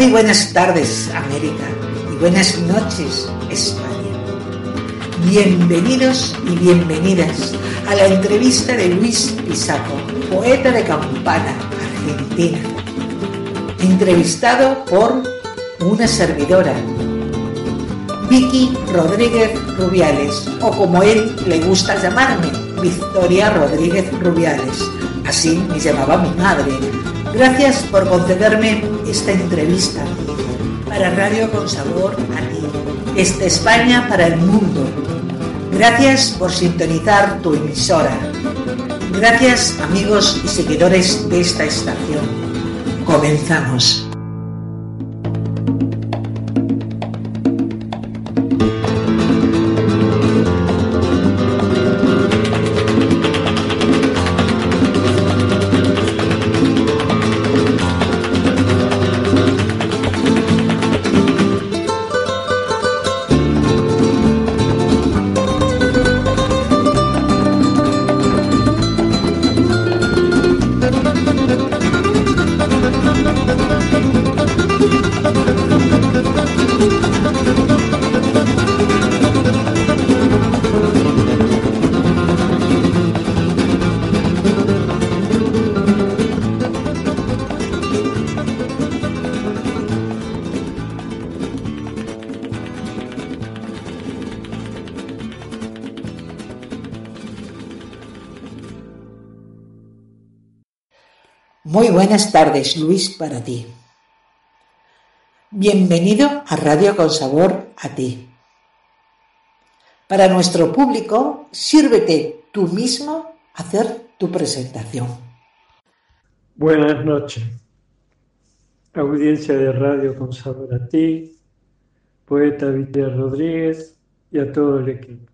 Muy buenas tardes, América, buenas noches, España. Bienvenidos y bienvenidas a la entrevista de Luis Pisaco, poeta de Campana, Argentina. Entrevistado por una servidora, Vicky Rodríguez Rubiales, o como él le gusta llamarme, Victoria Rodríguez Rubiales. Así me llamaba mi madre. Gracias por concederme esta entrevista para Radio con Sabor a ti, desde España para el mundo. Gracias por sintonizar tu emisora. Gracias amigos y seguidores de esta estación. Comenzamos. Muy buenas tardes, Luis, para ti. Bienvenido a Radio con Sabor a ti. Para nuestro público, sírvete tú mismo hacer tu presentación. Buenas noches, audiencia de Radio con Sabor a ti, poeta Victoria Rodríguez y a todo el equipo.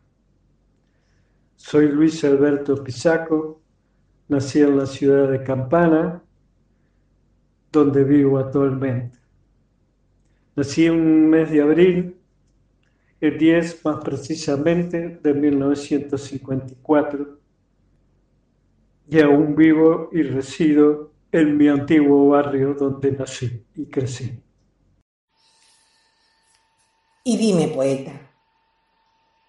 Soy Luis Alberto Pisaco, nací en la ciudad de Campana, donde vivo actualmente. Nací un mes de abril, el 10 más precisamente de 1954, y aún vivo y resido en mi antiguo barrio donde nací y crecí. Y dime, poeta,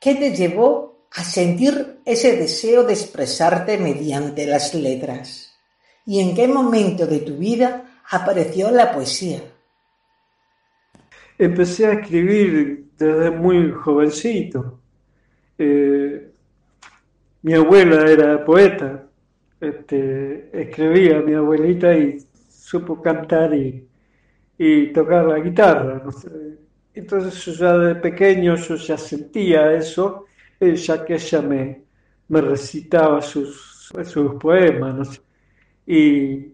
¿qué te llevó a sentir ese deseo de expresarte mediante las letras? ¿Y en qué momento de tu vida apareció la poesía? Empecé a escribir desde muy jovencito. Eh, mi abuela era poeta, este, escribía mi abuelita y supo cantar y, y tocar la guitarra. Entonces ya de pequeño yo ya sentía eso, ya que ella me, me recitaba sus, sus poemas. Y,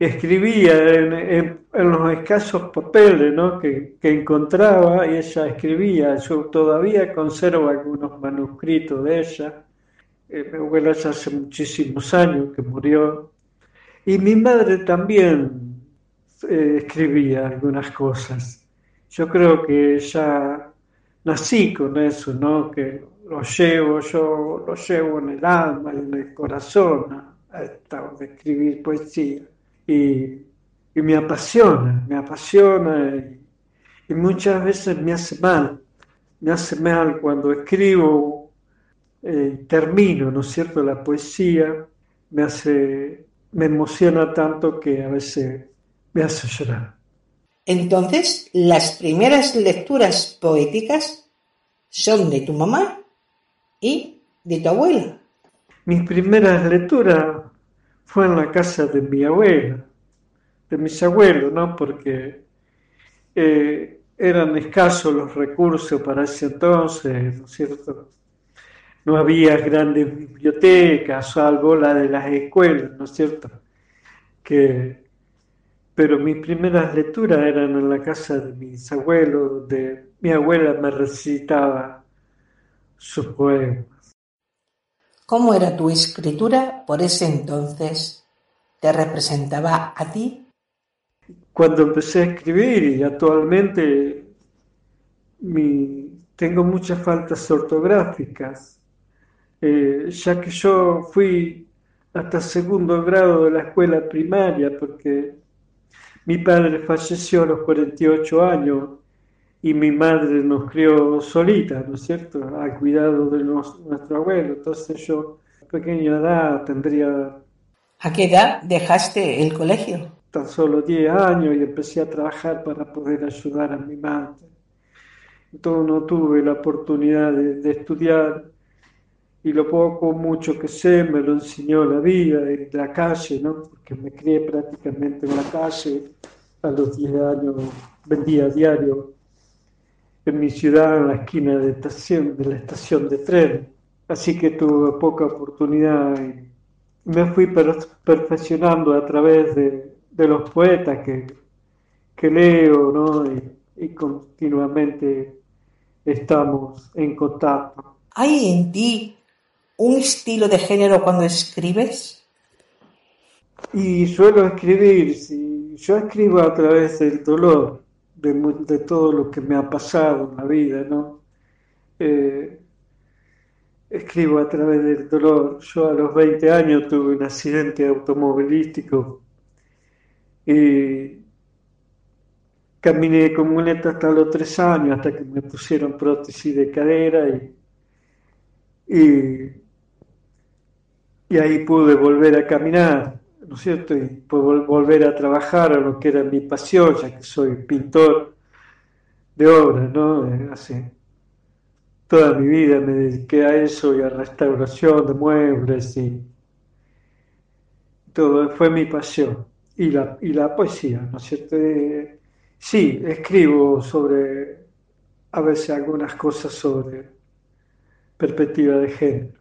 escribía en, los escasos papeles que, encontraba y ella escribía. Yo todavía conservo algunos manuscritos de ella. Eh, mi abuela ya hace muchísimos años que murió. Y mi madre también eh, escribía algunas cosas. Yo creo que ya nací con eso, ¿no? Que lo llevo, yo lo llevo en el alma, en el corazón, a, a escribir poesía y, me apasiona, me apasiona y, muchas veces me hace mal, me hace mal cuando escribo, eh, termino, ¿no es cierto?, la poesía, me hace, me emociona tanto que a veces me hace llorar. Entonces, las primeras lecturas poéticas son de tu mamá y de tu abuela. Mis primeras lecturas fue en la casa de mi abuela, de mis abuelos, ¿no? Porque eh, eran escasos los recursos para ese entonces, ¿no es cierto? No había grandes bibliotecas, salvo la de las escuelas, ¿no es cierto? Que, pero mis primeras lecturas eran en la casa de mis abuelos, donde mi abuela me recitaba sus poemas. ¿Cómo era tu escritura por ese entonces? ¿Te representaba a ti? Cuando empecé a escribir y actualmente tengo muchas faltas ortográficas, eh, ya que yo fui hasta segundo grado de la escuela primaria porque mi padre falleció a los 48 años y mi madre nos crió solita, ¿no es cierto?, al cuidado de nuestro abuelo. Entonces yo, pequeña edad, tendría... ¿A qué edad dejaste el colegio? Tan solo 10 años y empecé a trabajar para poder ayudar a mi madre. Entonces no tuve la oportunidad de, estudiar y lo poco mucho que sé me lo enseñó la vida y la calle, ¿no? Porque me crié prácticamente en la calle. A los 10 años vendía diario en mi ciudad, en la esquina de, estación, de la estación de tren. Así que tuve poca oportunidad y me fui perfeccionando a través de, los poetas que, que leo, ¿no? Y, continuamente estamos en contacto. ¿Hay en ti un estilo de género cuando escribes? Y suelo escribir, si yo escribo a través del dolor, de, todo lo que me ha pasado en la vida, ¿no? Eh, escribo a través del dolor. Yo a los 20 años tuve un accidente automovilístico y caminé con muleta hasta los tres años, hasta que me pusieron prótesis de cadera y, y, y ahí pude volver a caminar. ¿No es cierto? Y puedo volver a trabajar a lo que era mi pasión, ya que soy pintor de obras, ¿no? Eh, hace toda mi vida me dediqué a eso y a restauración de muebles y todo, fue mi pasión. Y la, y la poesía, ¿no es cierto? Eh, sí, escribo sobre, a veces algunas cosas sobre perspectiva de género.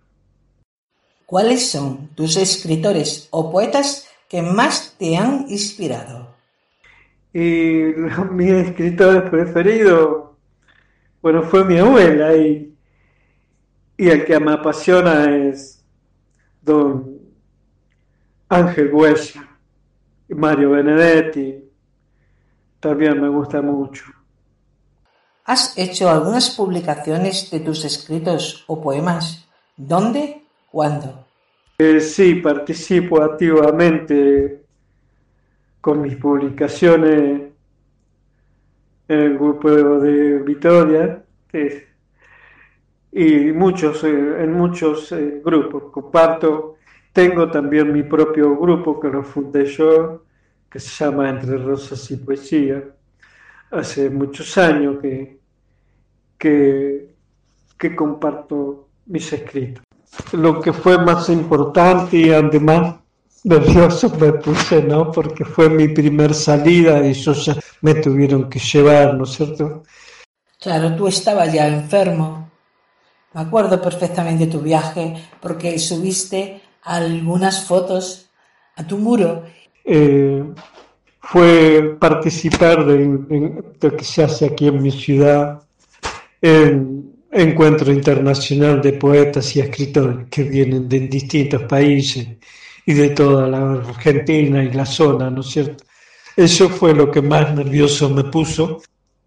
¿Cuáles son tus escritores o poetas que más te han inspirado? Y mi escritor preferido, bueno, fue mi abuela y, y el que me apasiona es don Ángel Huella y Mario Benedetti. También me gusta mucho. ¿Has hecho algunas publicaciones de tus escritos o poemas? ¿Dónde ¿Cuándo? Eh, sí, participo activamente con mis publicaciones en el grupo de Vitoria y muchos, eh, en muchos eh, grupos. Comparto, tengo también mi propio grupo que lo fundé yo, que se llama Entre Rosas y Poesía. Hace muchos años que, que, que comparto mis escritos lo que fue más importante y además nervioso me puse, ¿no? Porque fue mi primer salida y eso ya me tuvieron que llevar, ¿no es cierto? Claro, tú estabas ya enfermo. Me acuerdo perfectamente de tu viaje porque subiste algunas fotos a tu muro. Eh, fue participar de, lo que se hace aquí en mi ciudad en encuentro internacional de poetas y escritores que vienen de distintos países y de toda la Argentina y la zona, ¿no es cierto? Eso fue lo que más nervioso me puso,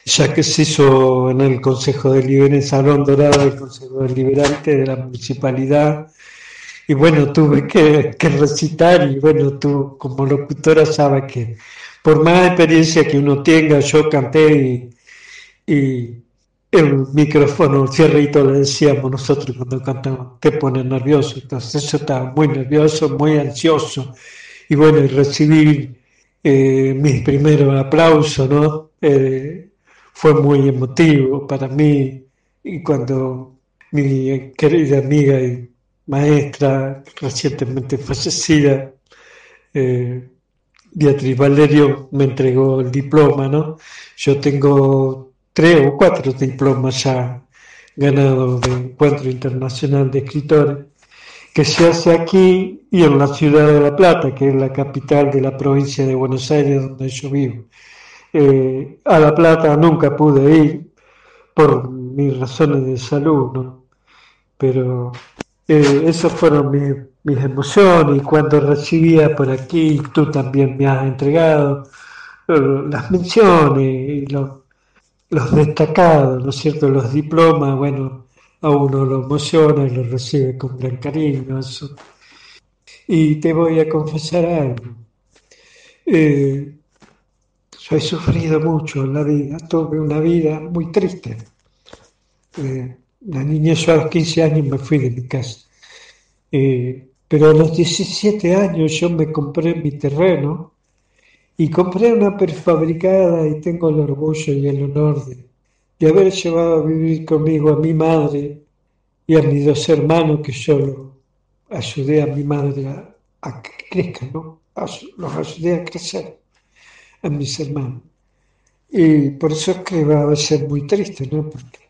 ya que se hizo en el Consejo Deliberante, en Salón Dorado, el Consejo Deliberante de la Municipalidad, y bueno, tuve que, recitar, y bueno, tú como locutora sabes que por más experiencia que uno tenga, yo canté y el micrófono, el cierrito le decíamos nosotros cuando cantamos, te pone nervioso. Entonces yo estaba muy nervioso, muy ansioso. Y bueno, y recibir eh, mis primeros aplausos, ¿no? eh, fue muy emotivo para mí y cuando mi querida amiga y maestra recientemente fallecida, eh, Beatriz Valerio me entregó el diploma, ¿no? Yo tengo tres o cuatro diplomas ya ganados de Encuentro Internacional de Escritores, que se hace aquí y en la ciudad de La Plata, que es la capital de la provincia de Buenos Aires donde yo vivo. Eh, a La Plata nunca pude ir por mis razones de salud, ¿no? Pero eh, esas fueron mis, emociones y cuando recibía por aquí, tú también me has entregado eh, las menciones y los, destacados, ¿no es cierto? Los diplomas, bueno, a uno lo emociona y lo recibe con gran cariño. Eso. Y te voy a confesar algo. Eh, yo he sufrido mucho en la vida, tuve una vida muy triste. Eh, la niñez yo a los 15 años me fui de mi casa. Eh, pero a los 17 años yo me compré mi terreno y compré una prefabricada y tengo el orgullo y el honor de, haber llevado a vivir conmigo a mi madre y a mis dos hermanos que yo ayudé a mi madre a, que crezcan, ¿no? los ayudé a crecer a mis hermanos. Y por eso es que va a ser muy triste, ¿no? Porque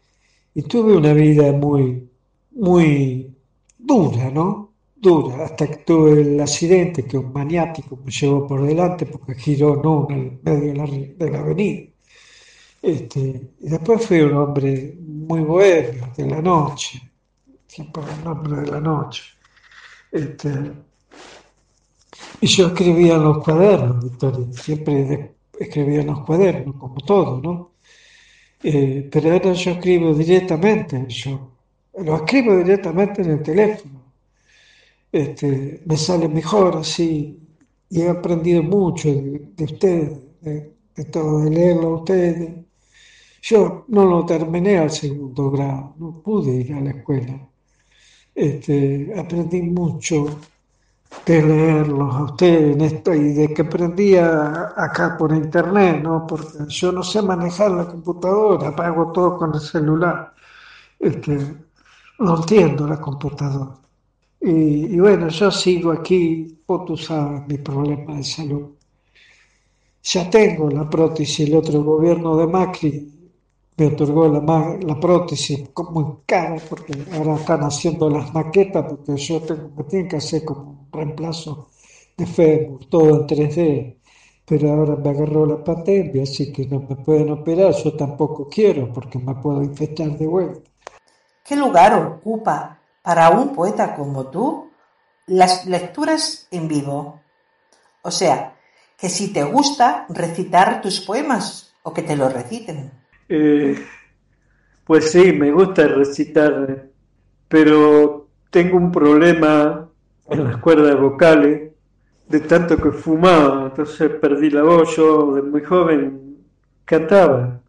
y tuve una vida muy, muy dura, ¿no? Dura, hasta que tuve el accidente que un maniático me llevó por delante porque giró no en el medio de la, avenida. Este, y después fui un hombre muy bohemio, de la noche, siempre el nombre de la noche. Este, y yo escribía en los cuadernos, siempre escribía en los cuadernos, como todo, ¿no? Eh, pero ahora yo escribo directamente, yo lo escribo directamente en el teléfono. Este, me sale mejor así y he aprendido mucho de, ustedes, de, todo, de leerlo a ustedes. Yo no lo terminé al segundo grado, no pude ir a la escuela. Este, aprendí mucho de leerlos a ustedes y de que aprendía acá por internet, ¿no? Porque yo no sé manejar la computadora, apago todo con el celular. Este, no entiendo la computadora. Y, bueno, yo sigo aquí, vos tú mi problema de salud. Ya tengo la prótesis, el otro gobierno de Macri me otorgó la, la prótesis como cara, porque ahora están haciendo las maquetas, porque yo tengo, me tienen que hacer como un reemplazo de fémur, todo en 3D. Pero ahora me agarró la pandemia, así que no me pueden operar, yo tampoco quiero, porque me puedo infectar de vuelta. ¿Qué lugar ocupa para un poeta como tú las lecturas en vivo? O sea, que si te gusta recitar tus poemas o que te los reciten. Eh, pues sí, me gusta recitar, pero tengo un problema en las cuerdas vocales de tanto que fumaba, entonces perdí la voz. Yo de muy joven cantaba.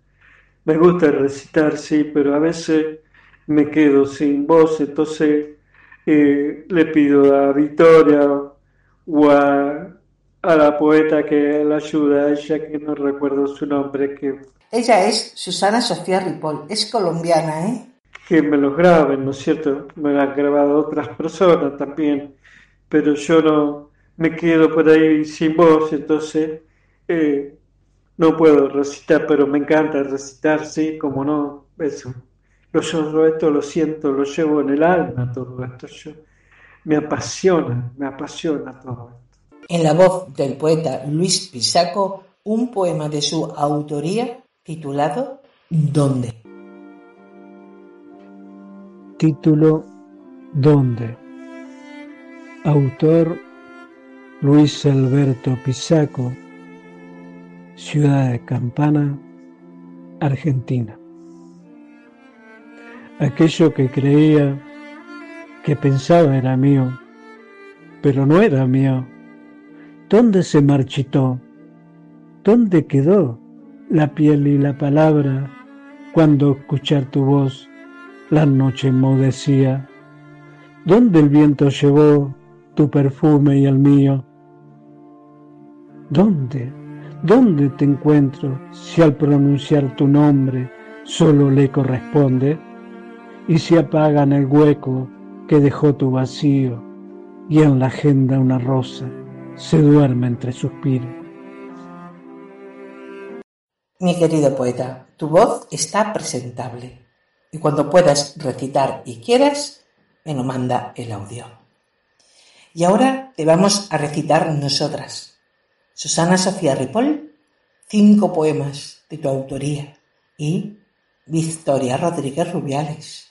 Me gusta recitar, sí, pero a veces me quedo sin voz, entonces eh, le pido a Victoria o a, a, la poeta que la ayuda, ella que no recuerdo su nombre, que ella es Susana Sofía Ripoll, es colombiana, ¿eh? Que me los graben, ¿no es cierto? Me lo han grabado otras personas también, pero yo no me quedo por ahí sin voz, entonces eh, no puedo recitar, pero me encanta recitar, sí, como no, eso. Lo, yo esto lo siento, lo llevo en el alma, todo esto. Yo, me apasiona, me apasiona todo esto. En la voz del poeta Luis Pisaco, un poema de su autoría titulado ¿Dónde? Título ¿Dónde? Autor Luis Alberto Pisaco, Ciudad de Campana, Argentina. Aquello que creía, que pensaba era mío, pero no era mío. ¿Dónde se marchitó? ¿Dónde quedó? la piel y la palabra, cuando escuchar tu voz la noche enmudecía. ¿Dónde el viento llevó tu perfume y el mío? ¿Dónde? ¿Dónde te encuentro si al pronunciar tu nombre solo le corresponde? Y si apagan el hueco que dejó tu vacío y en la agenda una rosa se duerme entre suspiros. Mi querido poeta, tu voz está presentable y cuando puedas recitar y quieras, me lo manda el audio. Y ahora te vamos a recitar nosotras Susana Sofía Ripoll, cinco poemas de tu autoría y Victoria Rodríguez Rubiales.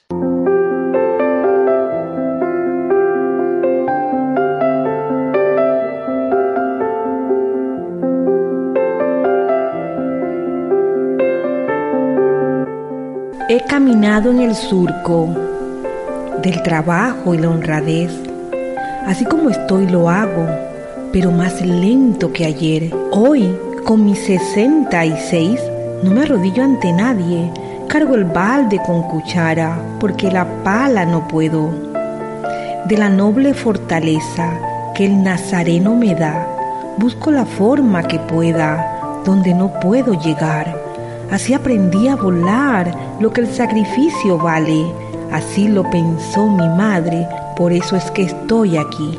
He caminado en el surco del trabajo y la honradez. Así como estoy lo hago pero más lento que ayer. Hoy, con mis 66, no me arrodillo ante nadie. Cargo el balde con cuchara, porque la pala no puedo. De la noble fortaleza que el Nazareno me da, busco la forma que pueda, donde no puedo llegar. Así aprendí a volar lo que el sacrificio vale. Así lo pensó mi madre, por eso es que estoy aquí.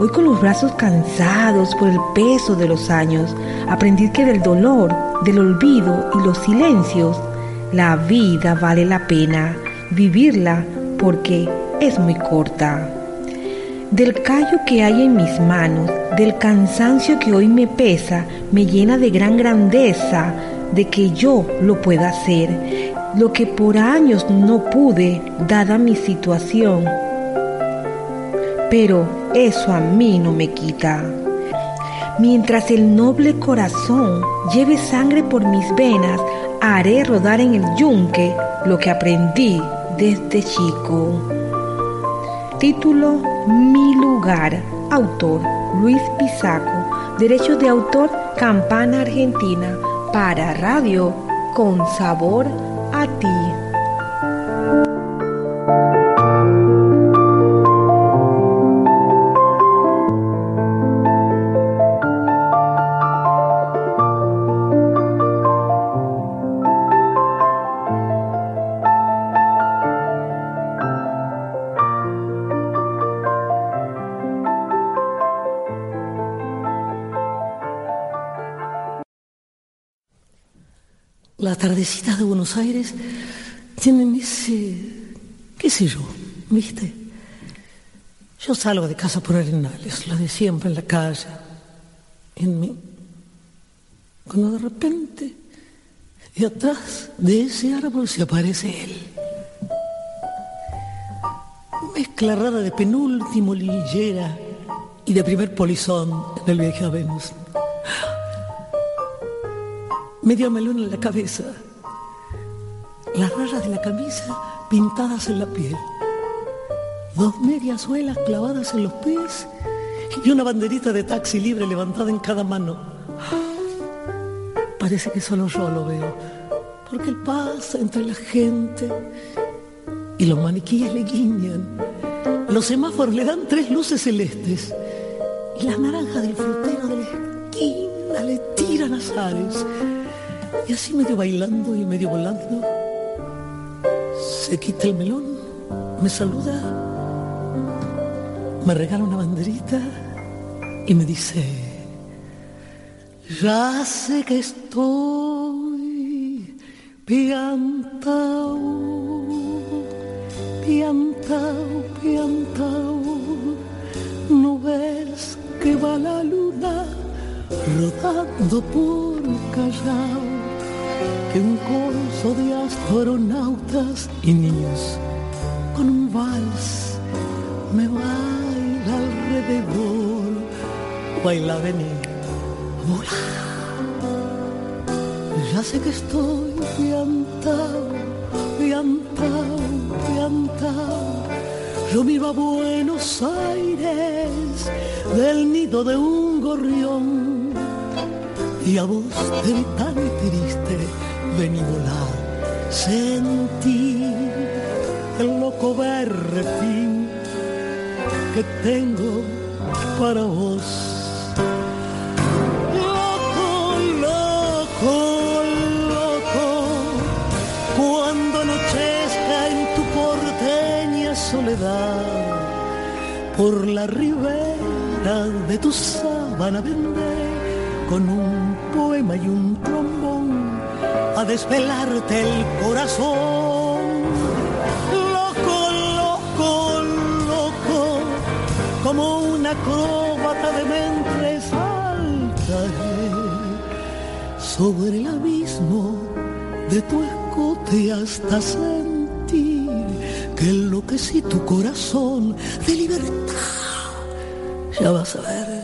Hoy con los brazos cansados por el peso de los años, aprendí que del dolor, del olvido y los silencios, la vida vale la pena vivirla porque es muy corta. Del callo que hay en mis manos, del cansancio que hoy me pesa, me llena de gran grandeza de que yo lo pueda hacer, lo que por años no pude, dada mi situación. Pero eso a mí no me quita. Mientras el noble corazón lleve sangre por mis venas, haré rodar en el yunque lo que aprendí desde chico. Título Mi lugar. Autor Luis Pisaco. Derechos de autor Campana Argentina. Para radio con sabor a ti. Tardecitas de Buenos Aires tienen ese, qué sé yo, ¿viste? Yo salgo de casa por arenales, lo de siempre en la calle, en mí. Cuando de repente, de atrás de ese árbol se aparece él. Mezcla rara de penúltimo lillera y de primer polizón en el viaje a Venus medio melón en la cabeza, las rayas de la camisa pintadas en la piel, dos medias suelas clavadas en los pies y una banderita de taxi libre levantada en cada mano. Parece que solo yo lo veo, porque él pasa entre la gente y los maniquíes le guiñan. Los semáforos le dan tres luces celestes y las naranjas del frutero de la esquina le tiran azares. Y así medio bailando y medio volando, se quita el melón, me saluda, me regala una banderita y me dice, ya sé que estoy piantao, piantao, piantao, no ves que va la luna rodando por Callao que un corso de astronautas y niños con un vals me baila alrededor. Baila, venir, volar. Ya sé que estoy piantao, piantao, piantao. Yo miro a Buenos Aires del nido de un gorrión y a vos te vi tan triste ven y volar, sentir el loco berretín que tengo para vos. Loco, loco, loco, cuando anochezca en tu porteña soledad, por la ribera de tu sábana vendré con un poema y un trombón a desvelarte el corazón. Loco, loco, loco, como una acróbata de mente saltaré sobre el abismo de tu escote hasta sentir que enloquecí tu corazón de libertad. Ya vas a ver.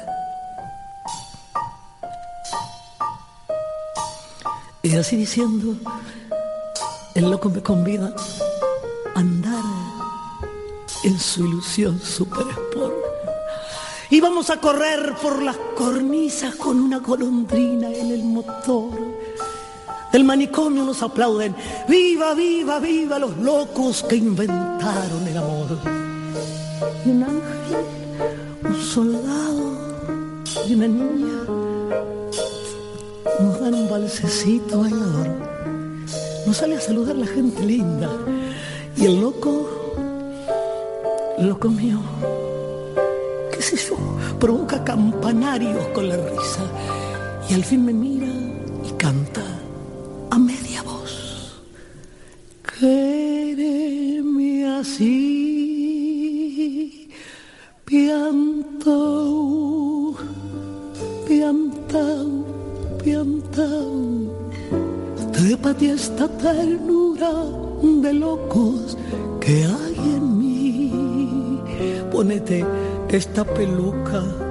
Y así diciendo, el loco me convida a andar en su ilusión super Y vamos a correr por las cornisas con una golondrina en el motor. Del manicomio nos aplauden, viva, viva, viva los locos que inventaron el amor. Y un ángel, un soldado y una niña nos dan un balsecito bailador. Nos sale a saludar la gente linda. Y el loco, loco mío, qué sé yo, provoca campanarios con la risa. Y al fin me mira y canta esta peluca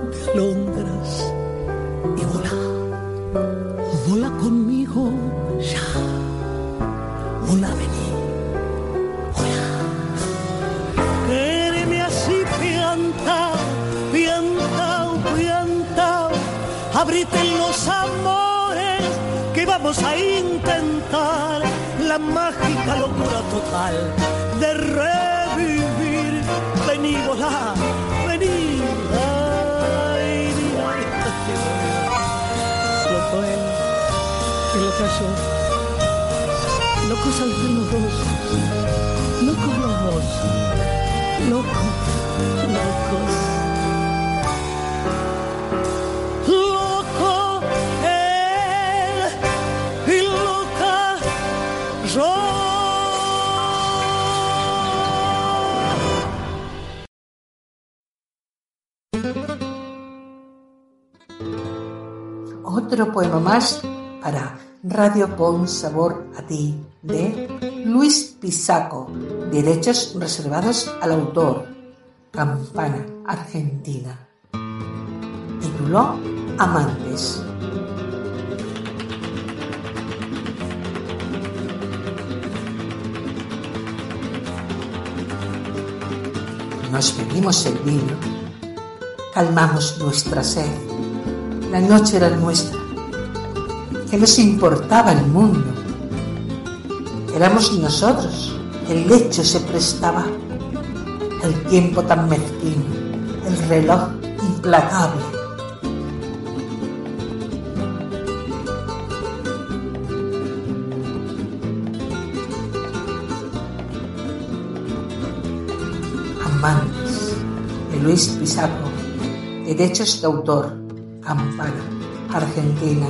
más para Radio Pon Sabor a Ti de Luis Pisaco, derechos reservados al autor, Campana, Argentina. Tituló Amantes. Nos bebimos el vino, calmamos nuestra sed. La noche era nuestra. ¿Qué nos importaba el mundo? Éramos nosotros. El lecho se prestaba. El tiempo tan mezquino. El reloj implacable. Amantes de Luis Pisaco. Derechos de autor. Campana, Argentina.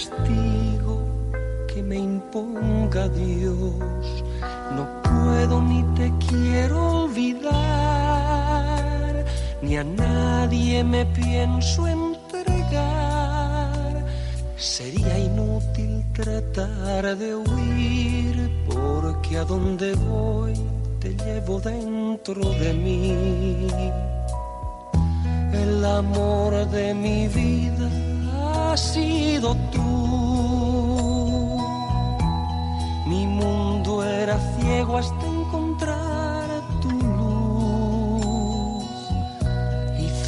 Castigo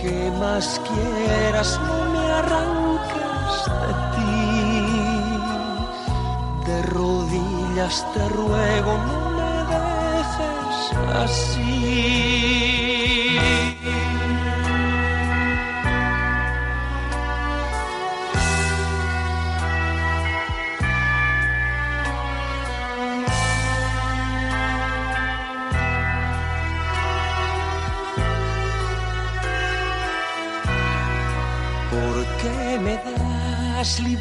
Que más quieras, no me arranques de ti. De rodillas te ruego, no me dejes así.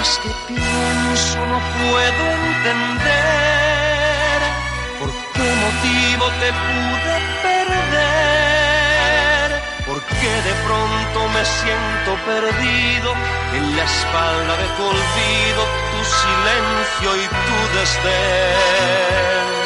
Más que pienso no puedo entender por qué motivo te pude perder, por qué de pronto me siento perdido en la espalda de tu olvido, tu silencio y tu desdén.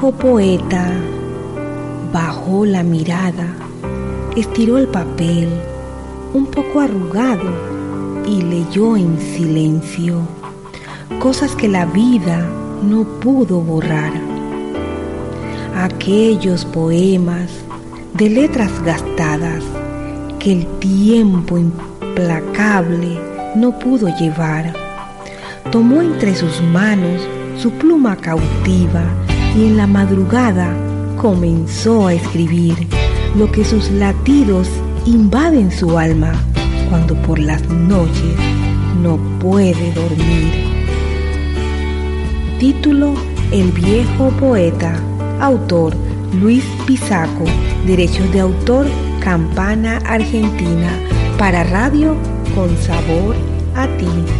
Viejo poeta bajó la mirada, estiró el papel un poco arrugado y leyó en silencio cosas que la vida no pudo borrar. Aquellos poemas de letras gastadas que el tiempo implacable no pudo llevar. Tomó entre sus manos su pluma cautiva y en la madrugada comenzó a escribir lo que sus latidos invaden su alma cuando por las noches no puede dormir. Título El viejo poeta. Autor Luis Pisaco. Derechos de autor Campana Argentina. Para radio con sabor a ti.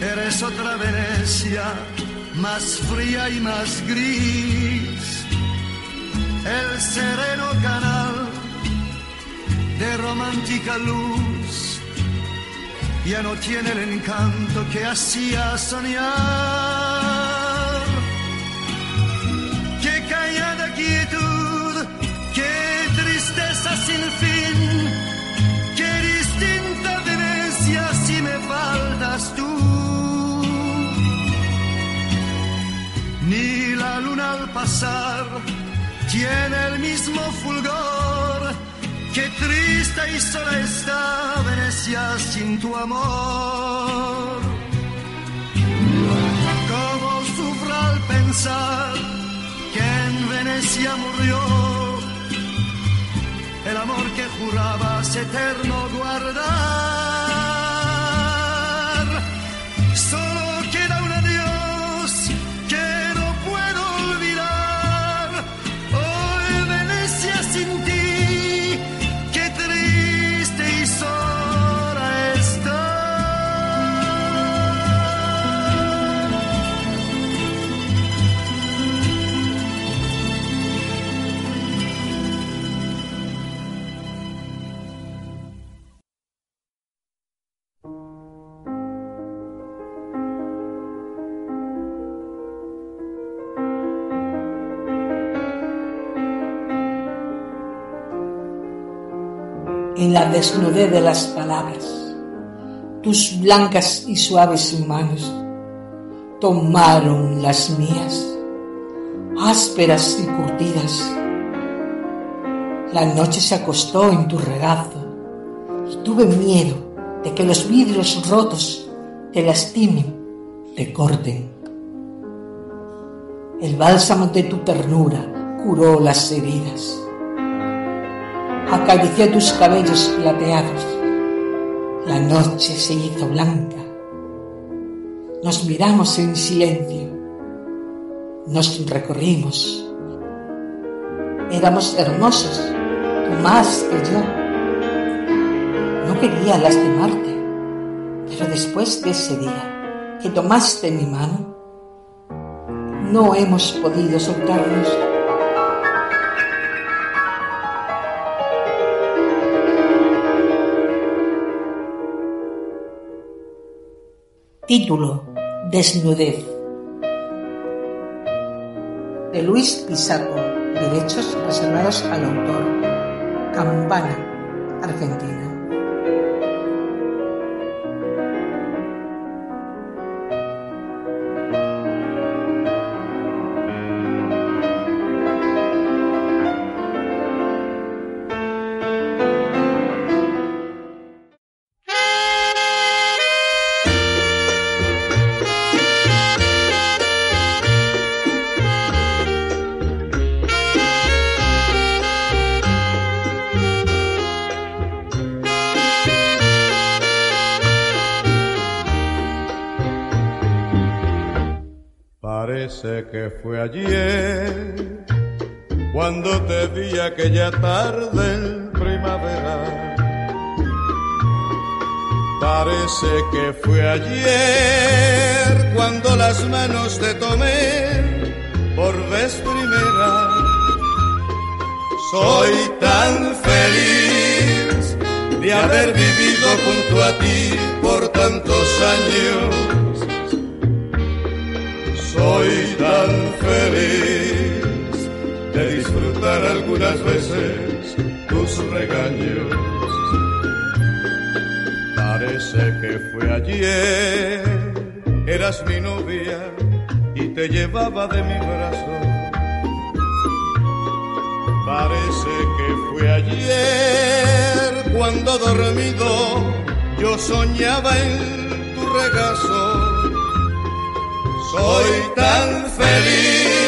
Eres otra Venecia, más fría y más gris. El sereno canal de romántica luz ya no tiene el encanto que hacía soñar. Tiene el mismo fulgor. Qué triste y sola está Venecia sin tu amor. Cómo sufro al pensar que en Venecia murió el amor que jurabas eterno guardar. En la desnudez de las palabras. Tus blancas y suaves manos tomaron las mías, ásperas y curtidas. La noche se acostó en tu regazo y tuve miedo de que los vidrios rotos te lastimen, te corten. El bálsamo de tu ternura curó las heridas acaricié tus cabellos plateados. La noche se hizo blanca. Nos miramos en silencio. Nos recorrimos. Éramos hermosos, tú más que yo. No quería lastimarte, pero después de ese día que tomaste mi mano, no hemos podido soltarnos. Título Desnudez. De Luis Pisaco Derechos reservados al autor. Campana Argentina tarde en primavera. Parece que fue ayer cuando las manos te tomé por vez primera. Soy tan feliz de haber vivido junto a ti por tantos años soy tan feliz de disfrutar algunas veces tus regaños. Parece que fue ayer, eras mi novia y te llevaba de mi brazo. Parece que fue ayer cuando dormido yo soñaba en tu regazo soy tan feliz,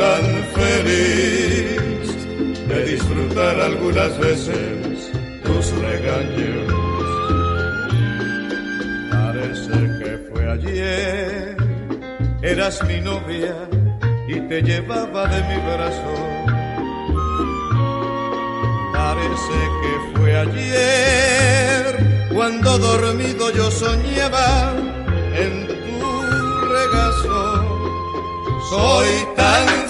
tan feliz de disfrutar algunas veces tus regaños. Parece que fue ayer, eras mi novia y te llevaba de mi brazo. Parece que fue ayer cuando dormido yo soñaba en tu regazo soy tan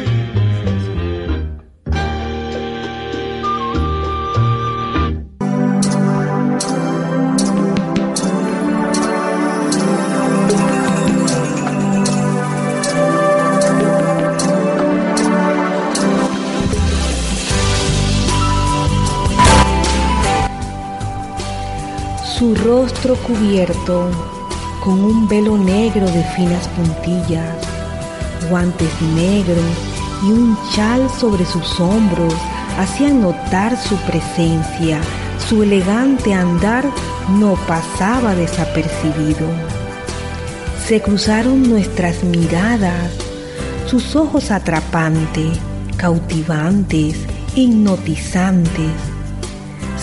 Rostro cubierto con un velo negro de finas puntillas, guantes negros y un chal sobre sus hombros hacían notar su presencia. Su elegante andar no pasaba desapercibido. Se cruzaron nuestras miradas, sus ojos atrapantes, cautivantes, hipnotizantes.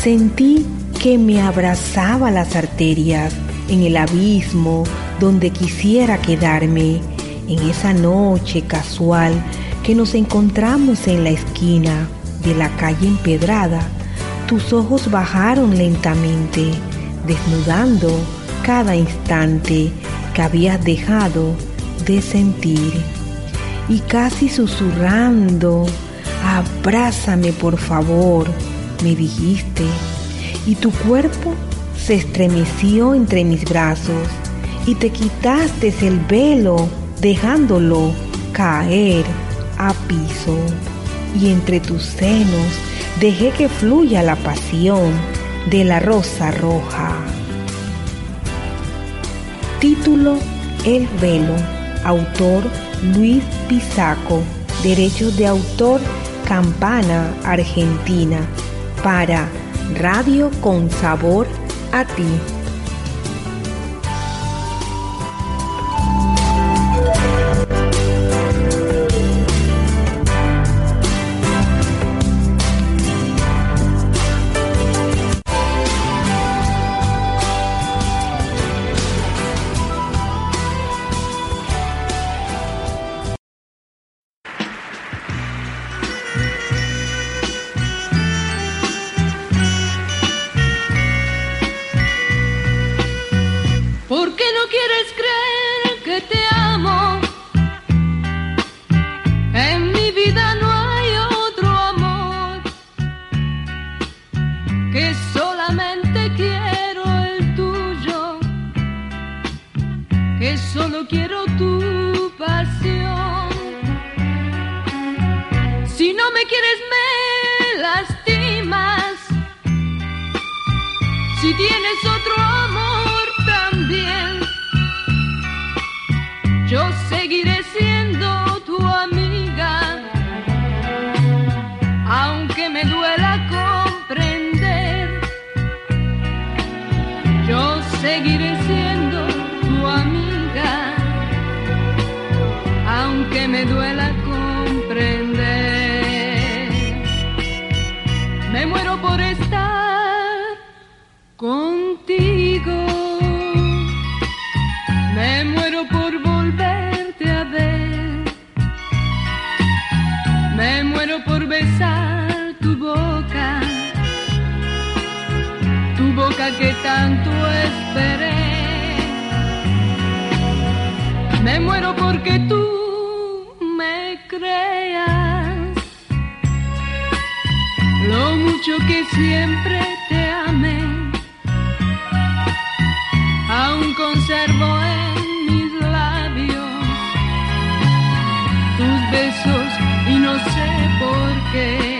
Sentí que me abrazaba las arterias en el abismo donde quisiera quedarme en esa noche casual que nos encontramos en la esquina de la calle empedrada. Tus ojos bajaron lentamente, desnudando cada instante que habías dejado de sentir. Y casi susurrando, abrázame por favor, me dijiste y tu cuerpo se estremeció entre mis brazos y te quitaste el velo dejándolo caer a piso. Y entre tus senos dejé que fluya la pasión de la rosa roja. Título El velo, autor Luis Pisaco, derechos de autor Campana Argentina, para Radio con sabor a ti. Solo quiero tu pasión. Si no me quieres me lastimas, si tienes que tanto esperé. Me muero porque tú me creas lo mucho que siempre te amé. Aún conservo en mis labios tus besos y no sé por qué.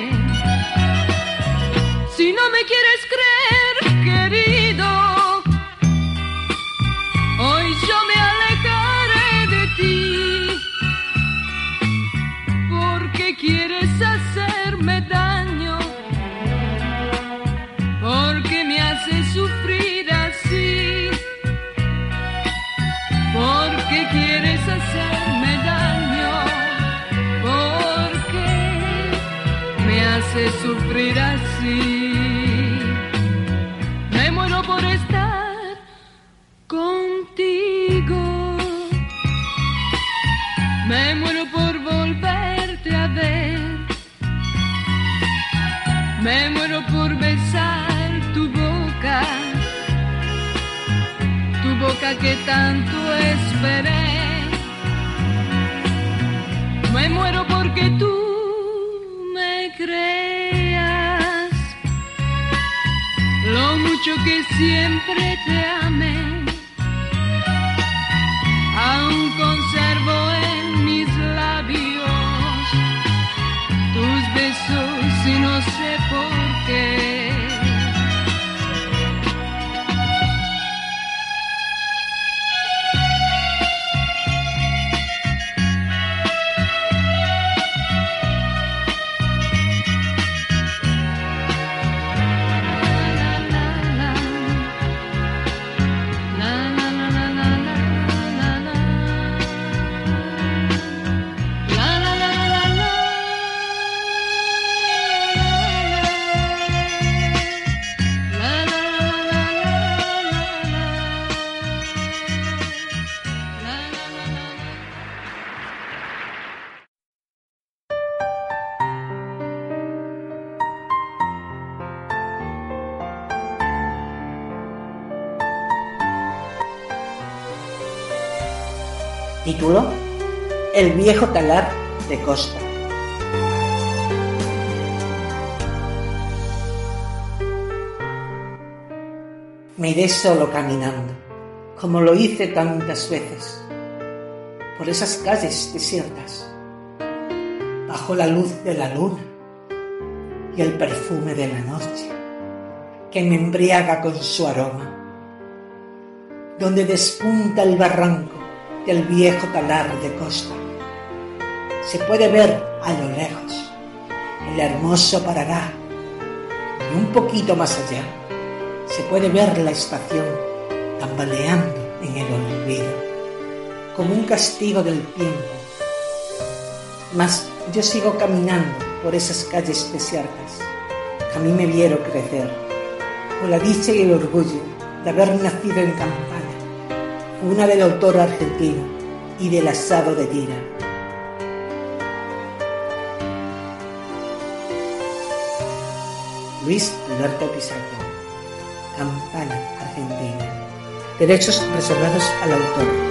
Sufrir así. Me muero por estar contigo. Me muero por volverte a ver. Me muero por besar tu boca. Tu boca que tanto esperé. Me muero porque tú me creas. Mucho que siempre te amé aún conservo en mis labios tus besos y no sé por qué. El viejo talar de Costa. Me iré solo caminando, como lo hice tantas veces, por esas calles desiertas, bajo la luz de la luna y el perfume de la noche, que me embriaga con su aroma, donde despunta el barranco del viejo talar de costa. Se puede ver a lo lejos el hermoso Parará y un poquito más allá se puede ver la estación tambaleando en el olvido, como un castigo del tiempo. Mas yo sigo caminando por esas calles desiertas a mí me vieron crecer, con la dicha y el orgullo de haber nacido en Campana, una del autor argentino y del asado de tira. Luis Alberto Pizarro, Campana, Argentina, Derechos reservados al autor.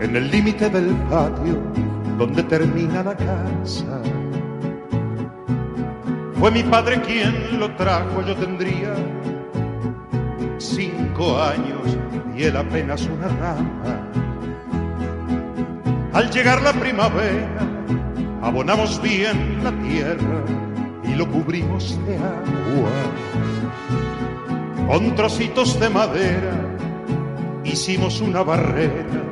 en el límite del patio donde termina la casa. Fue mi padre quien lo trajo, yo tendría cinco años y él apenas una rama. Al llegar la primavera, abonamos bien la tierra y lo cubrimos de agua. Con trocitos de madera hicimos una barrera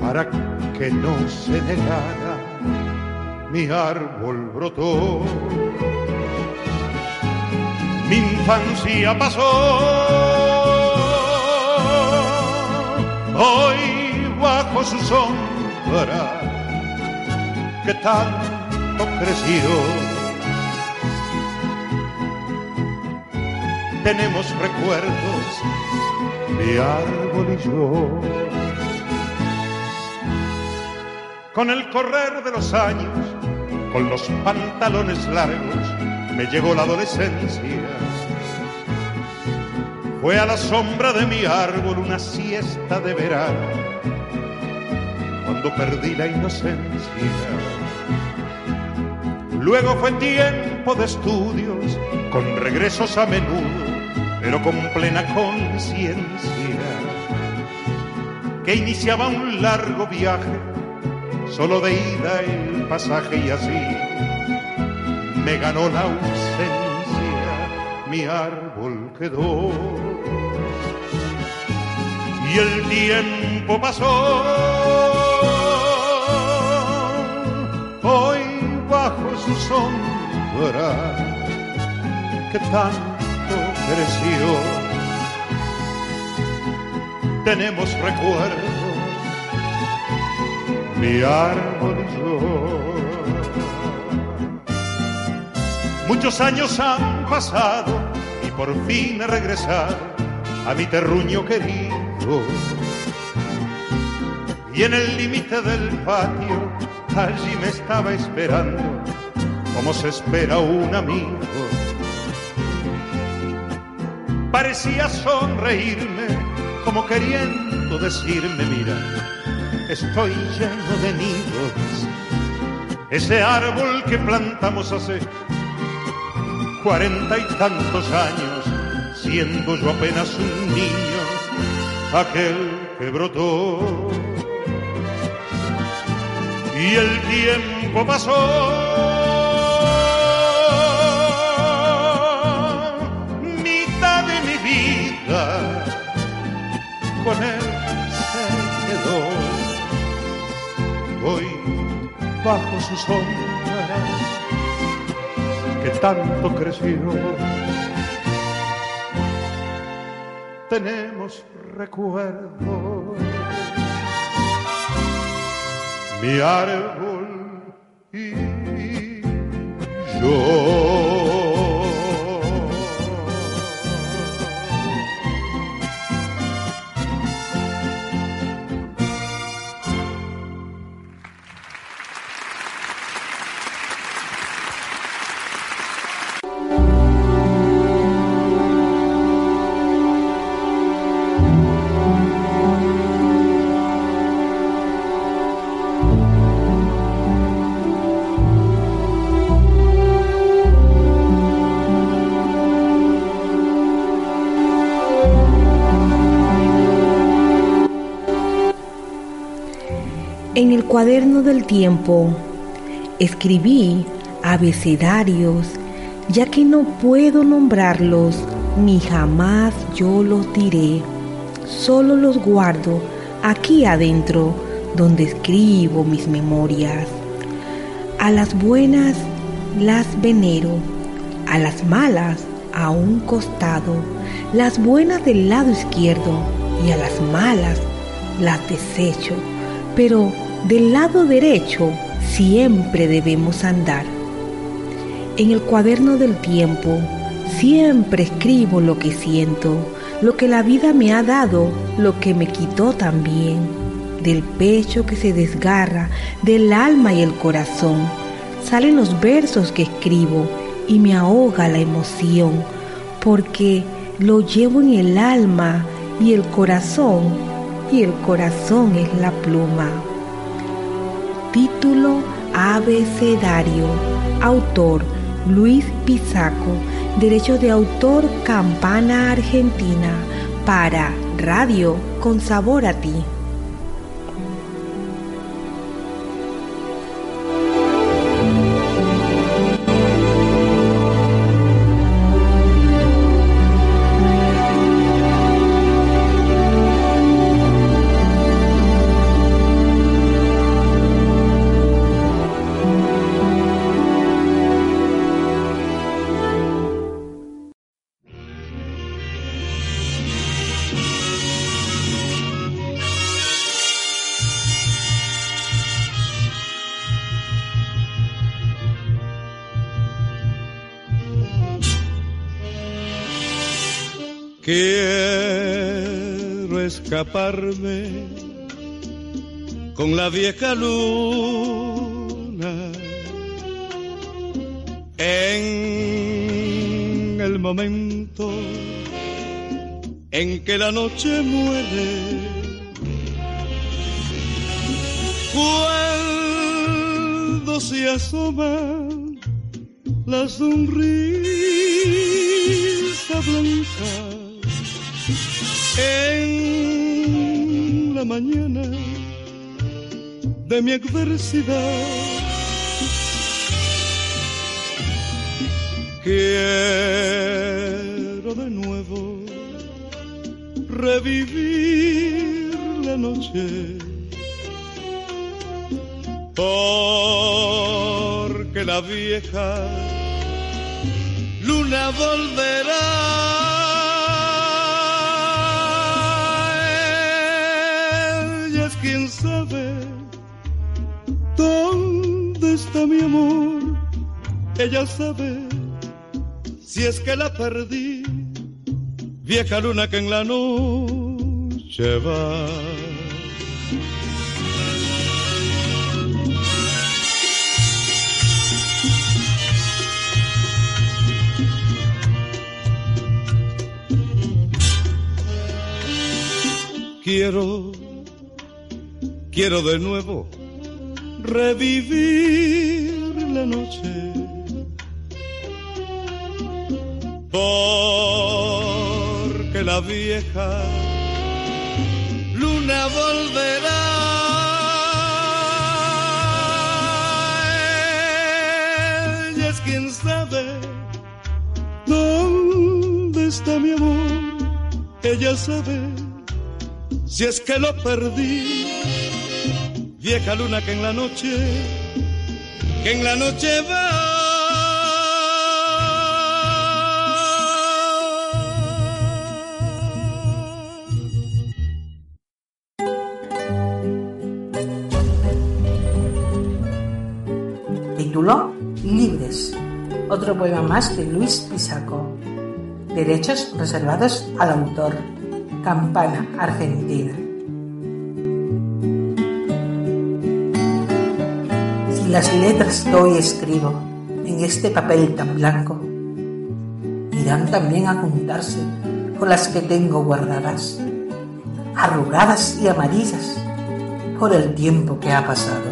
para que no se negara. Mi árbol brotó, mi infancia pasó. Hoy bajo su sombra que tanto creció. Tenemos recuerdos, mi árbol y yo. Con el correr de los años, con los pantalones largos, me llegó la adolescencia. Fue a la sombra de mi árbol una siesta de verano, cuando perdí la inocencia. Luego fue tiempo de estudios, con regresos a menudo, pero con plena conciencia, que iniciaba un largo viaje solo de ida el pasaje y así me ganó la ausencia, mi árbol quedó. Y el tiempo pasó, hoy bajo su sombra que tanto creció, tenemos recuerdos mi árbol y yo. Muchos años han pasado y por fin he regresado a mi terruño querido. Y en el límite del patio, allí me estaba esperando, como se espera un amigo. Parecía sonreírme, como queriendo decirme, mira, estoy lleno de nidos. Ese árbol que plantamos hace cuarenta y tantos años, siendo yo apenas un niño, aquel que brotó. Y el tiempo pasó. Mitad de mi vida con él se quedó hoy bajo su sombra que tanto creció. Tenemos recuerdos, mi árbol y yo. Del tiempo escribí abecedarios, ya que no puedo nombrarlos ni jamás yo los diré. Solo los guardo aquí adentro donde escribo mis memorias. A las buenas las venero, a las malas a un costado, las buenas del lado izquierdo y a las malas las desecho, pero del lado derecho siempre debemos andar. En el cuaderno del tiempo siempre escribo lo que siento, lo que la vida me ha dado, lo que me quitó también. del pecho que se desgarra, del alma y el corazón. Salen los versos que escribo y me ahoga la emoción, porque lo llevo en el alma y el corazón, y el corazón es la pluma. Título Abecedario. Autor Luis Pisaco. Derecho de autor Campana Argentina. Para Radio con Sabor a ti. Escaparme con la vieja luna en el momento en que la noche muere. Cuando se asoma la sonrisa blanca en la mañana de mi adversidad. Quiero de nuevo revivir la noche. Porque la vieja luna volverá quién sabe dónde está mi amor. Ella sabe si es que la perdí, vieja luna que en la noche va. Quiero Quiero de nuevo revivir la noche. Porque la vieja luna volverá. Ella es quien sabe dónde está mi amor. Ella sabe si es que lo perdí vieja luna que en la noche, que en la noche va. Título Libres. Otro poema más de Luis Pisaco. Derechos reservados al autor. Campana, Argentina. Las letras que hoy escribo en este papel tan blanco irán también a juntarse con las que tengo guardadas, arrugadas y amarillas por el tiempo que ha pasado.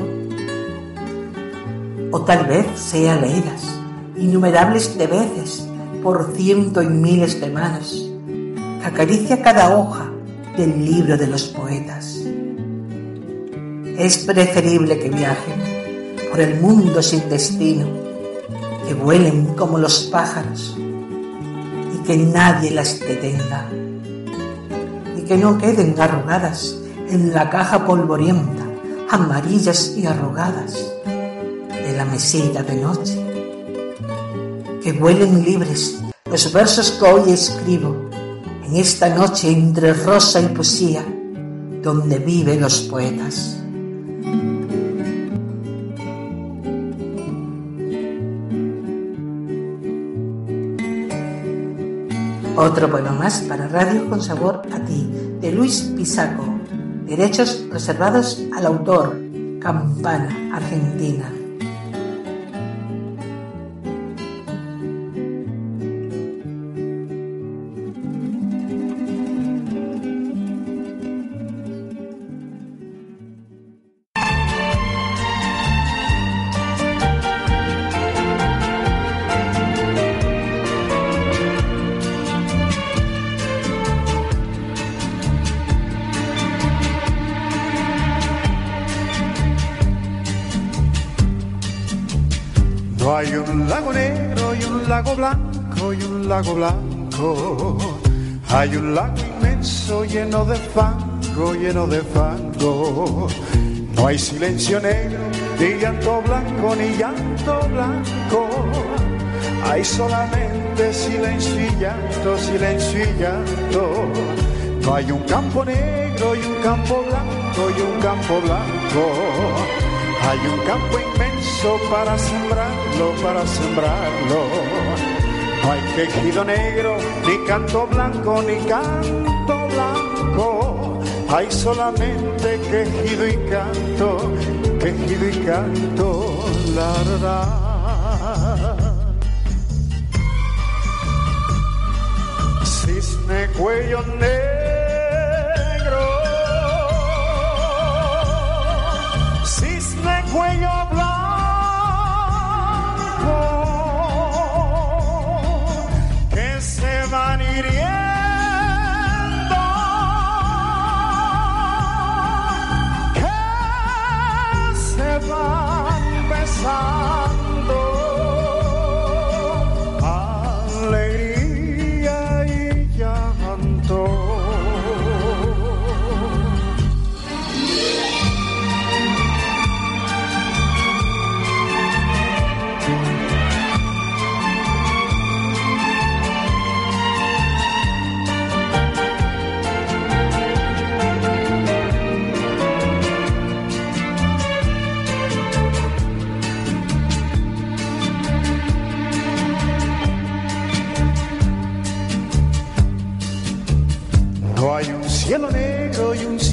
O tal vez sean leídas innumerables de veces por ciento y miles de manos que acaricia cada hoja del libro de los poetas. Es preferible que viajen por el mundo sin destino, que vuelen como los pájaros y que nadie las detenga y que no queden arrugadas en la caja polvorienta, amarillas y arrugadas de la mesita de noche. Que vuelen libres los versos que hoy escribo en esta noche entre rosa y poesía, donde viven los poetas. Otro poema más para Radio con Sabor a ti, de Luis Pisaco. Derechos reservados al autor. Campana, Argentina. Lago blanco, hay un lago inmenso lleno de fango, lleno de fango. No hay silencio negro, ni llanto blanco, ni llanto blanco. Hay solamente silencio y llanto, silencio y llanto. No hay un campo negro y un campo blanco y un campo blanco. Hay un campo inmenso para sembrarlo, para sembrarlo no hay quejido negro, ni canto blanco, ni canto blanco. Hay solamente quejido y canto, quejido y canto, la la. Cisne cuello negro, cisne cuello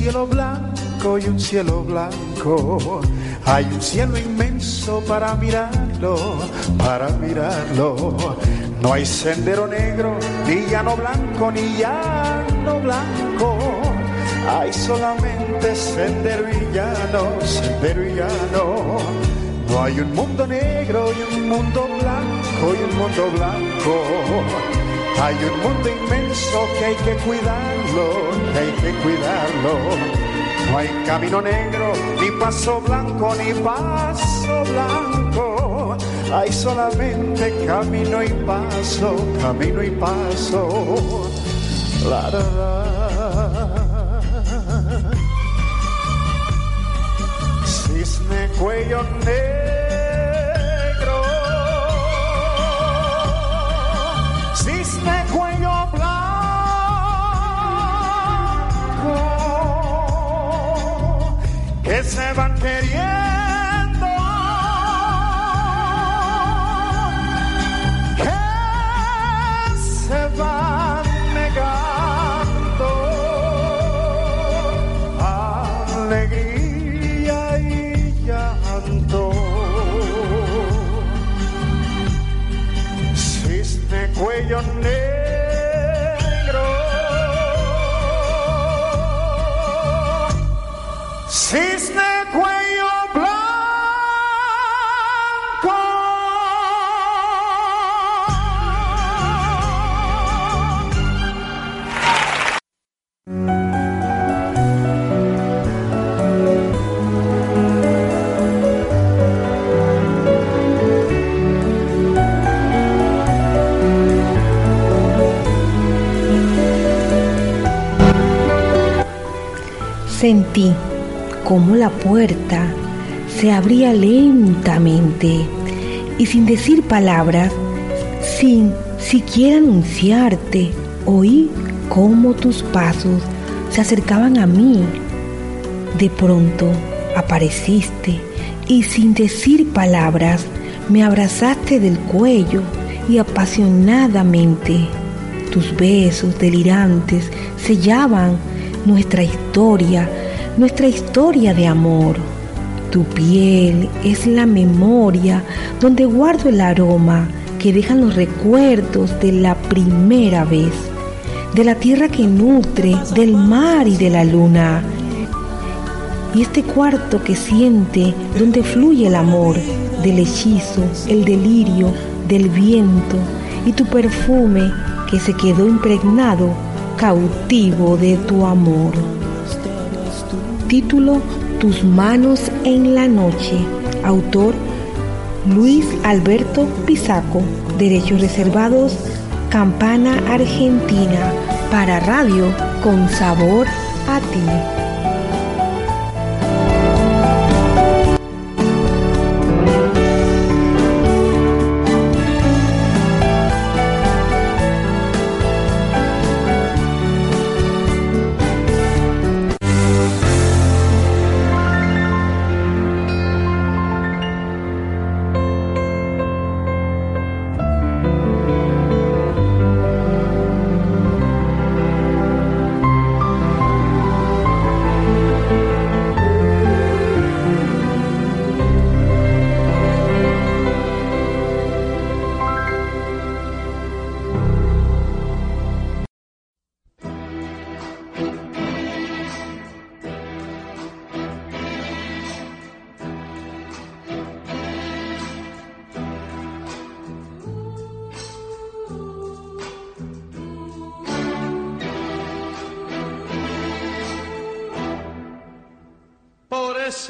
cielo blanco y un cielo blanco. Hay un cielo inmenso para mirarlo, para mirarlo. No hay sendero negro, ni llano blanco, ni llano blanco. Hay solamente sendero y llano, sendero y llano. No hay un mundo negro y un mundo blanco y un mundo blanco. Hay un mundo inmenso que hay que hay que cuidarlo. No hay camino negro, ni paso blanco, ni paso blanco. Hay solamente camino y paso, camino y paso. La, la, la. Cisne cuello negro se Sentí como la puerta se abría lentamente y sin decir palabras, sin siquiera anunciarte, oí cómo tus pasos se acercaban a mí. De pronto apareciste y sin decir palabras me abrazaste del cuello y apasionadamente tus besos delirantes sellaban nuestra historia, nuestra historia de amor. Tu piel es la memoria donde guardo el aroma que dejan los recuerdos de la primera vez, de la tierra que nutre, del mar y de la luna. Y este cuarto que siente donde fluye el amor, del hechizo, el delirio, del viento y tu perfume que se quedó impregnado, cautivo de tu amor. Título Tus manos en la noche. Autor Luis Alberto Pisaco. Derechos reservados. Campana Argentina. Para radio con sabor a ti.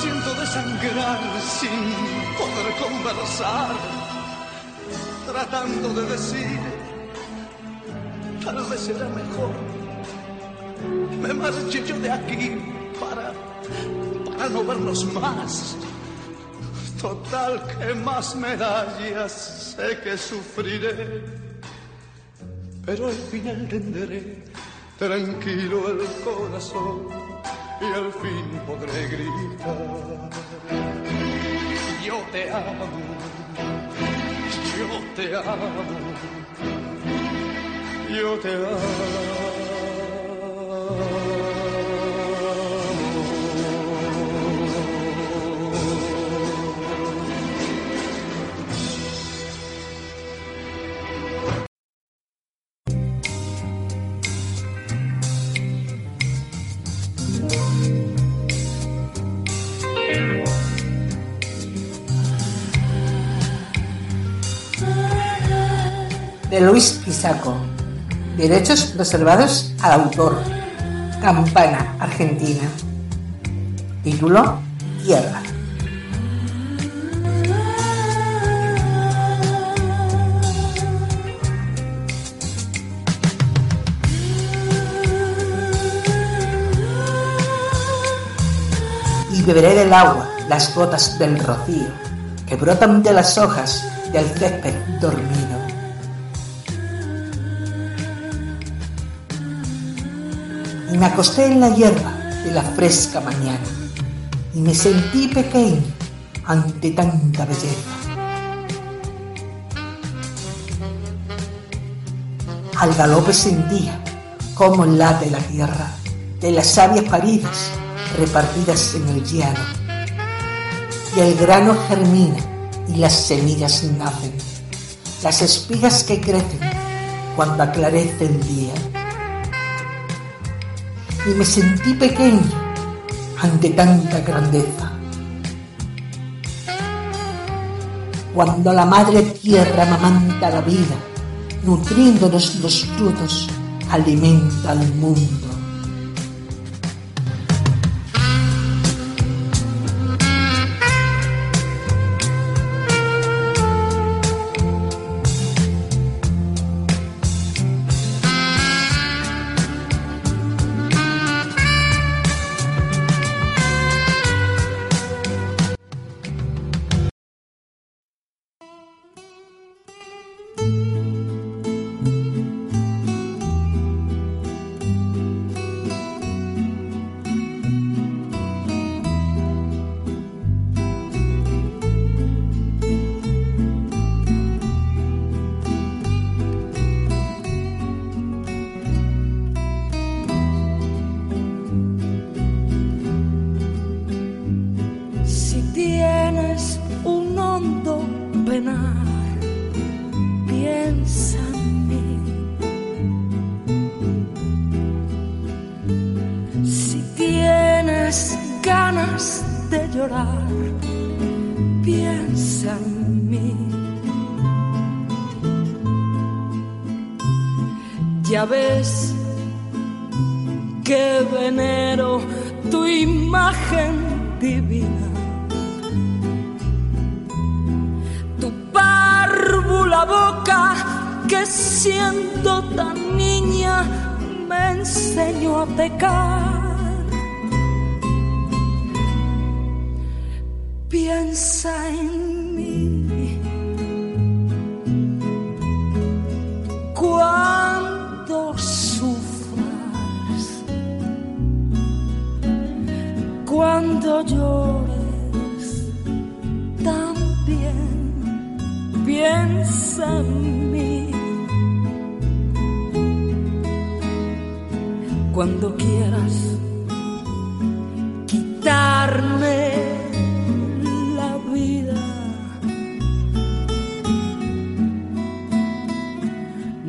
siento desangrar sin poder conversar, tratando de decir, tal vez será mejor, me marche yo de aquí para, para no vernos más. Total, que más medallas sé que sufriré, pero al final tendré tranquilo el corazón y al fin podré gritar. Yo te amo, yo te amo, yo te amo. De Luis Pisaco. Derechos reservados al autor. Campana, Argentina. Título, Tierra. Y beberé del agua las gotas del rocío que brotan de las hojas del césped dormido. Me acosté en la hierba de la fresca mañana y me sentí pequeño ante tanta belleza. Al galope sentía cómo late la tierra de las sabias paridas repartidas en el llano. Y el grano germina y las semillas nacen, las espigas que crecen cuando aclarece el día. Y me sentí pequeño ante tanta grandeza. Cuando la madre tierra amamanta la vida, nutriéndonos los frutos, alimenta al mundo.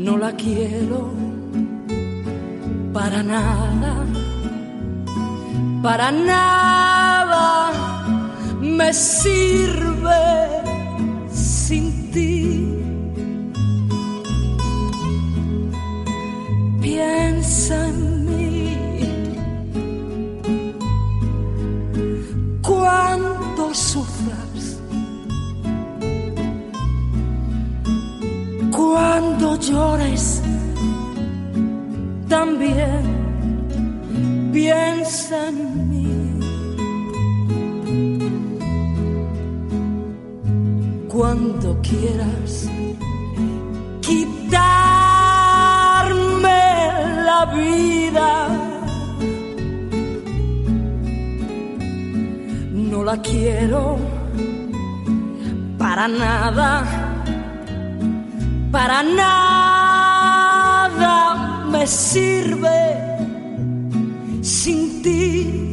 No la quiero para nada, para nada me sirve llores, también piensa en mí. Cuando quieras quitarme la vida, no la quiero para nada, para nada me sirve sin ti.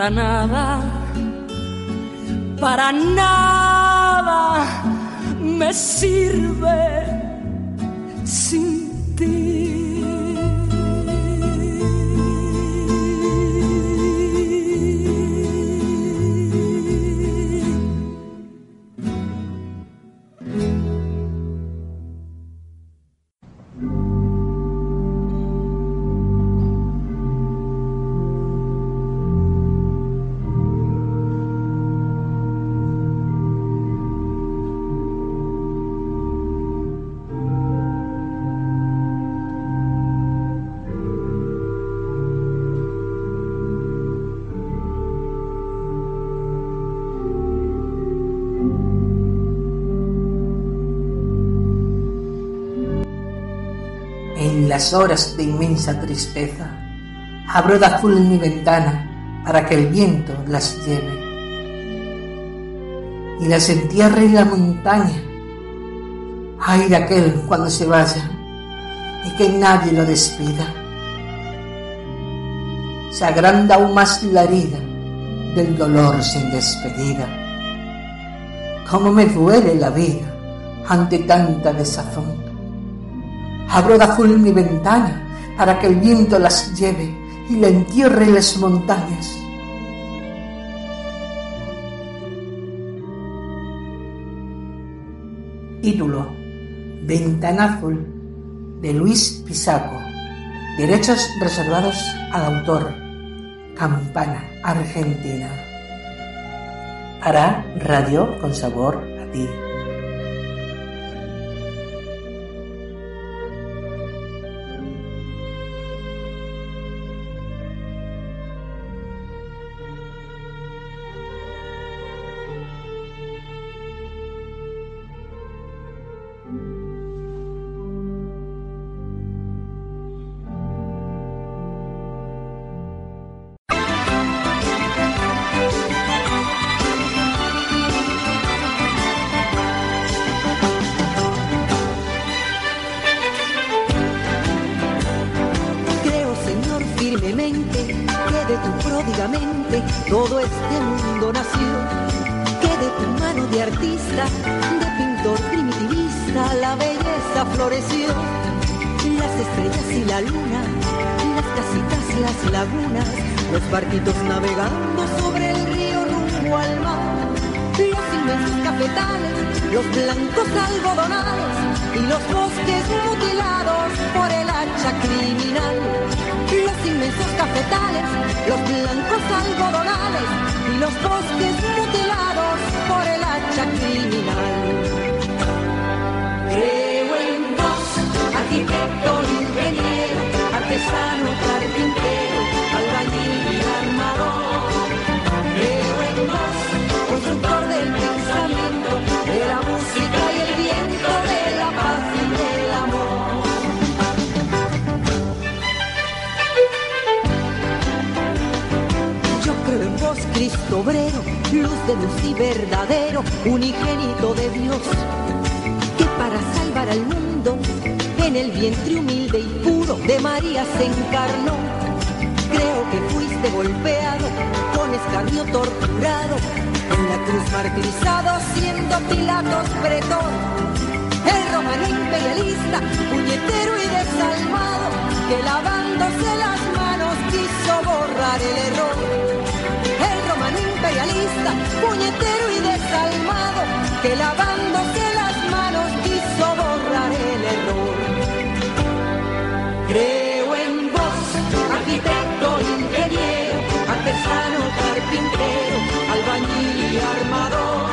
Para nada, para nada las horas de inmensa tristeza, abro de azul mi ventana para que el viento las lleve y las entierre en la montaña. Ay de aquel cuando se vaya y que nadie lo despida. Se agranda aún más la herida del dolor sin despedida. Cómo me duele la vida ante tanta desazón. Abro de azul mi ventana para que el viento las lleve y la entierre en las montañas. Título Ventana Azul de Luis Pisaco. Derechos reservados al autor. Campana, Argentina. Para Radio con Sabor a ti. Los blancos algodonales y los bosques mutilados por el hacha criminal. Creo en vos, arquitecto, ingeniero, artesano, obrero, luz de luz y verdadero, unigénito de Dios, que para salvar al mundo, en el vientre humilde y puro de María se encarnó. Creo que fuiste golpeado, con escarnio torturado, en la cruz martirizado, siendo Pilatos pretor. El romano imperialista, puñetero y desalmado, que lavándose las manos quiso borrar el error. Imperialista, puñetero y desalmado, que lavándose las manos quiso borrar el error. Creo en vos, arquitecto, ingeniero, artesano, carpintero, albañil y armador.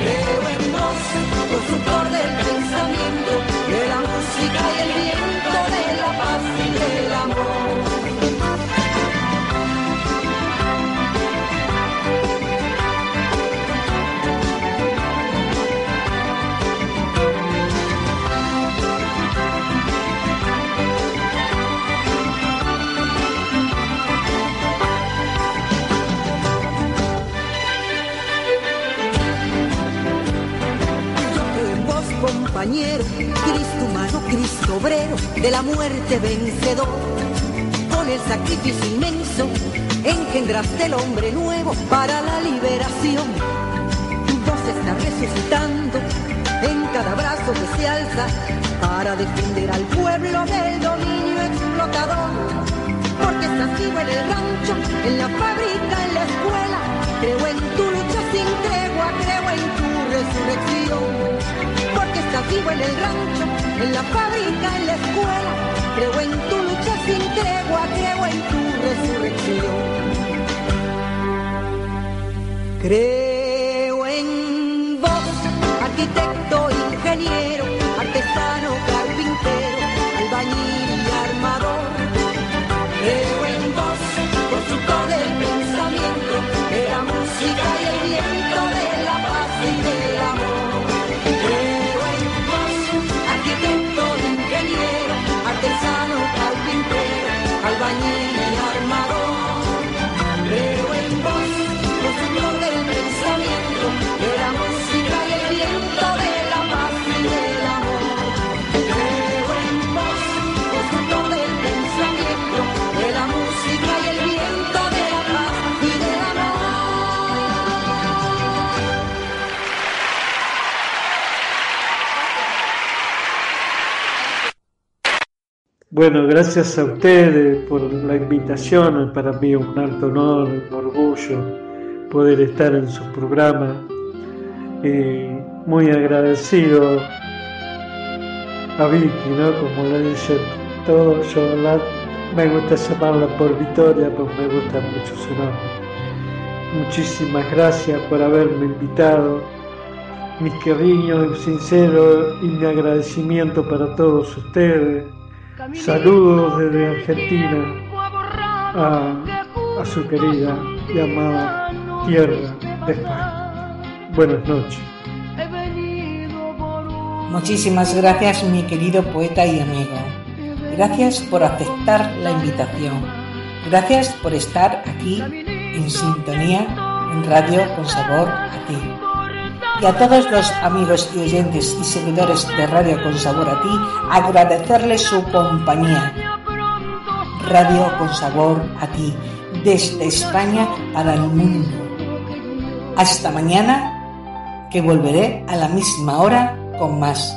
Creo en vos, constructor del pensamiento, obrero de la muerte vencedor. Con el sacrificio inmenso engendraste el hombre nuevo para la liberación. Vos estás resucitando en cada brazo que se alza para defender al pueblo del dominio explotador. Porque estás vivo en el rancho, en la fábrica, en la escuela. Creo en tu lucha sin tregua, creo en tu resurrección. Porque estás vivo en el rancho, en la fábrica, en la escuela. Creo en tu lucha sin tregua, creo en tu resurrección. Creo Bueno, gracias a ustedes por la invitación. Para mí es un alto honor, un orgullo poder estar en su programa. Y muy agradecido a Vicky, ¿no? Como le dicen todos, yo me gusta llamarla por Victoria, pues me gusta mucho su nombre. Muchísimas gracias por haberme invitado. Mis cariños sinceros y mi agradecimiento para todos ustedes. Saludos desde Argentina a, a su querida y amada tierra de España. Buenas noches. Muchísimas gracias, mi querido poeta y amigo. Gracias por aceptar la invitación. Gracias por estar aquí en sintonía en Radio con Sabor a ti. Y a todos los amigos y oyentes y seguidores de Radio con Sabor a ti, agradecerles su compañía. Radio con Sabor a ti, desde España para el mundo. Hasta mañana, que volveré a la misma hora con más.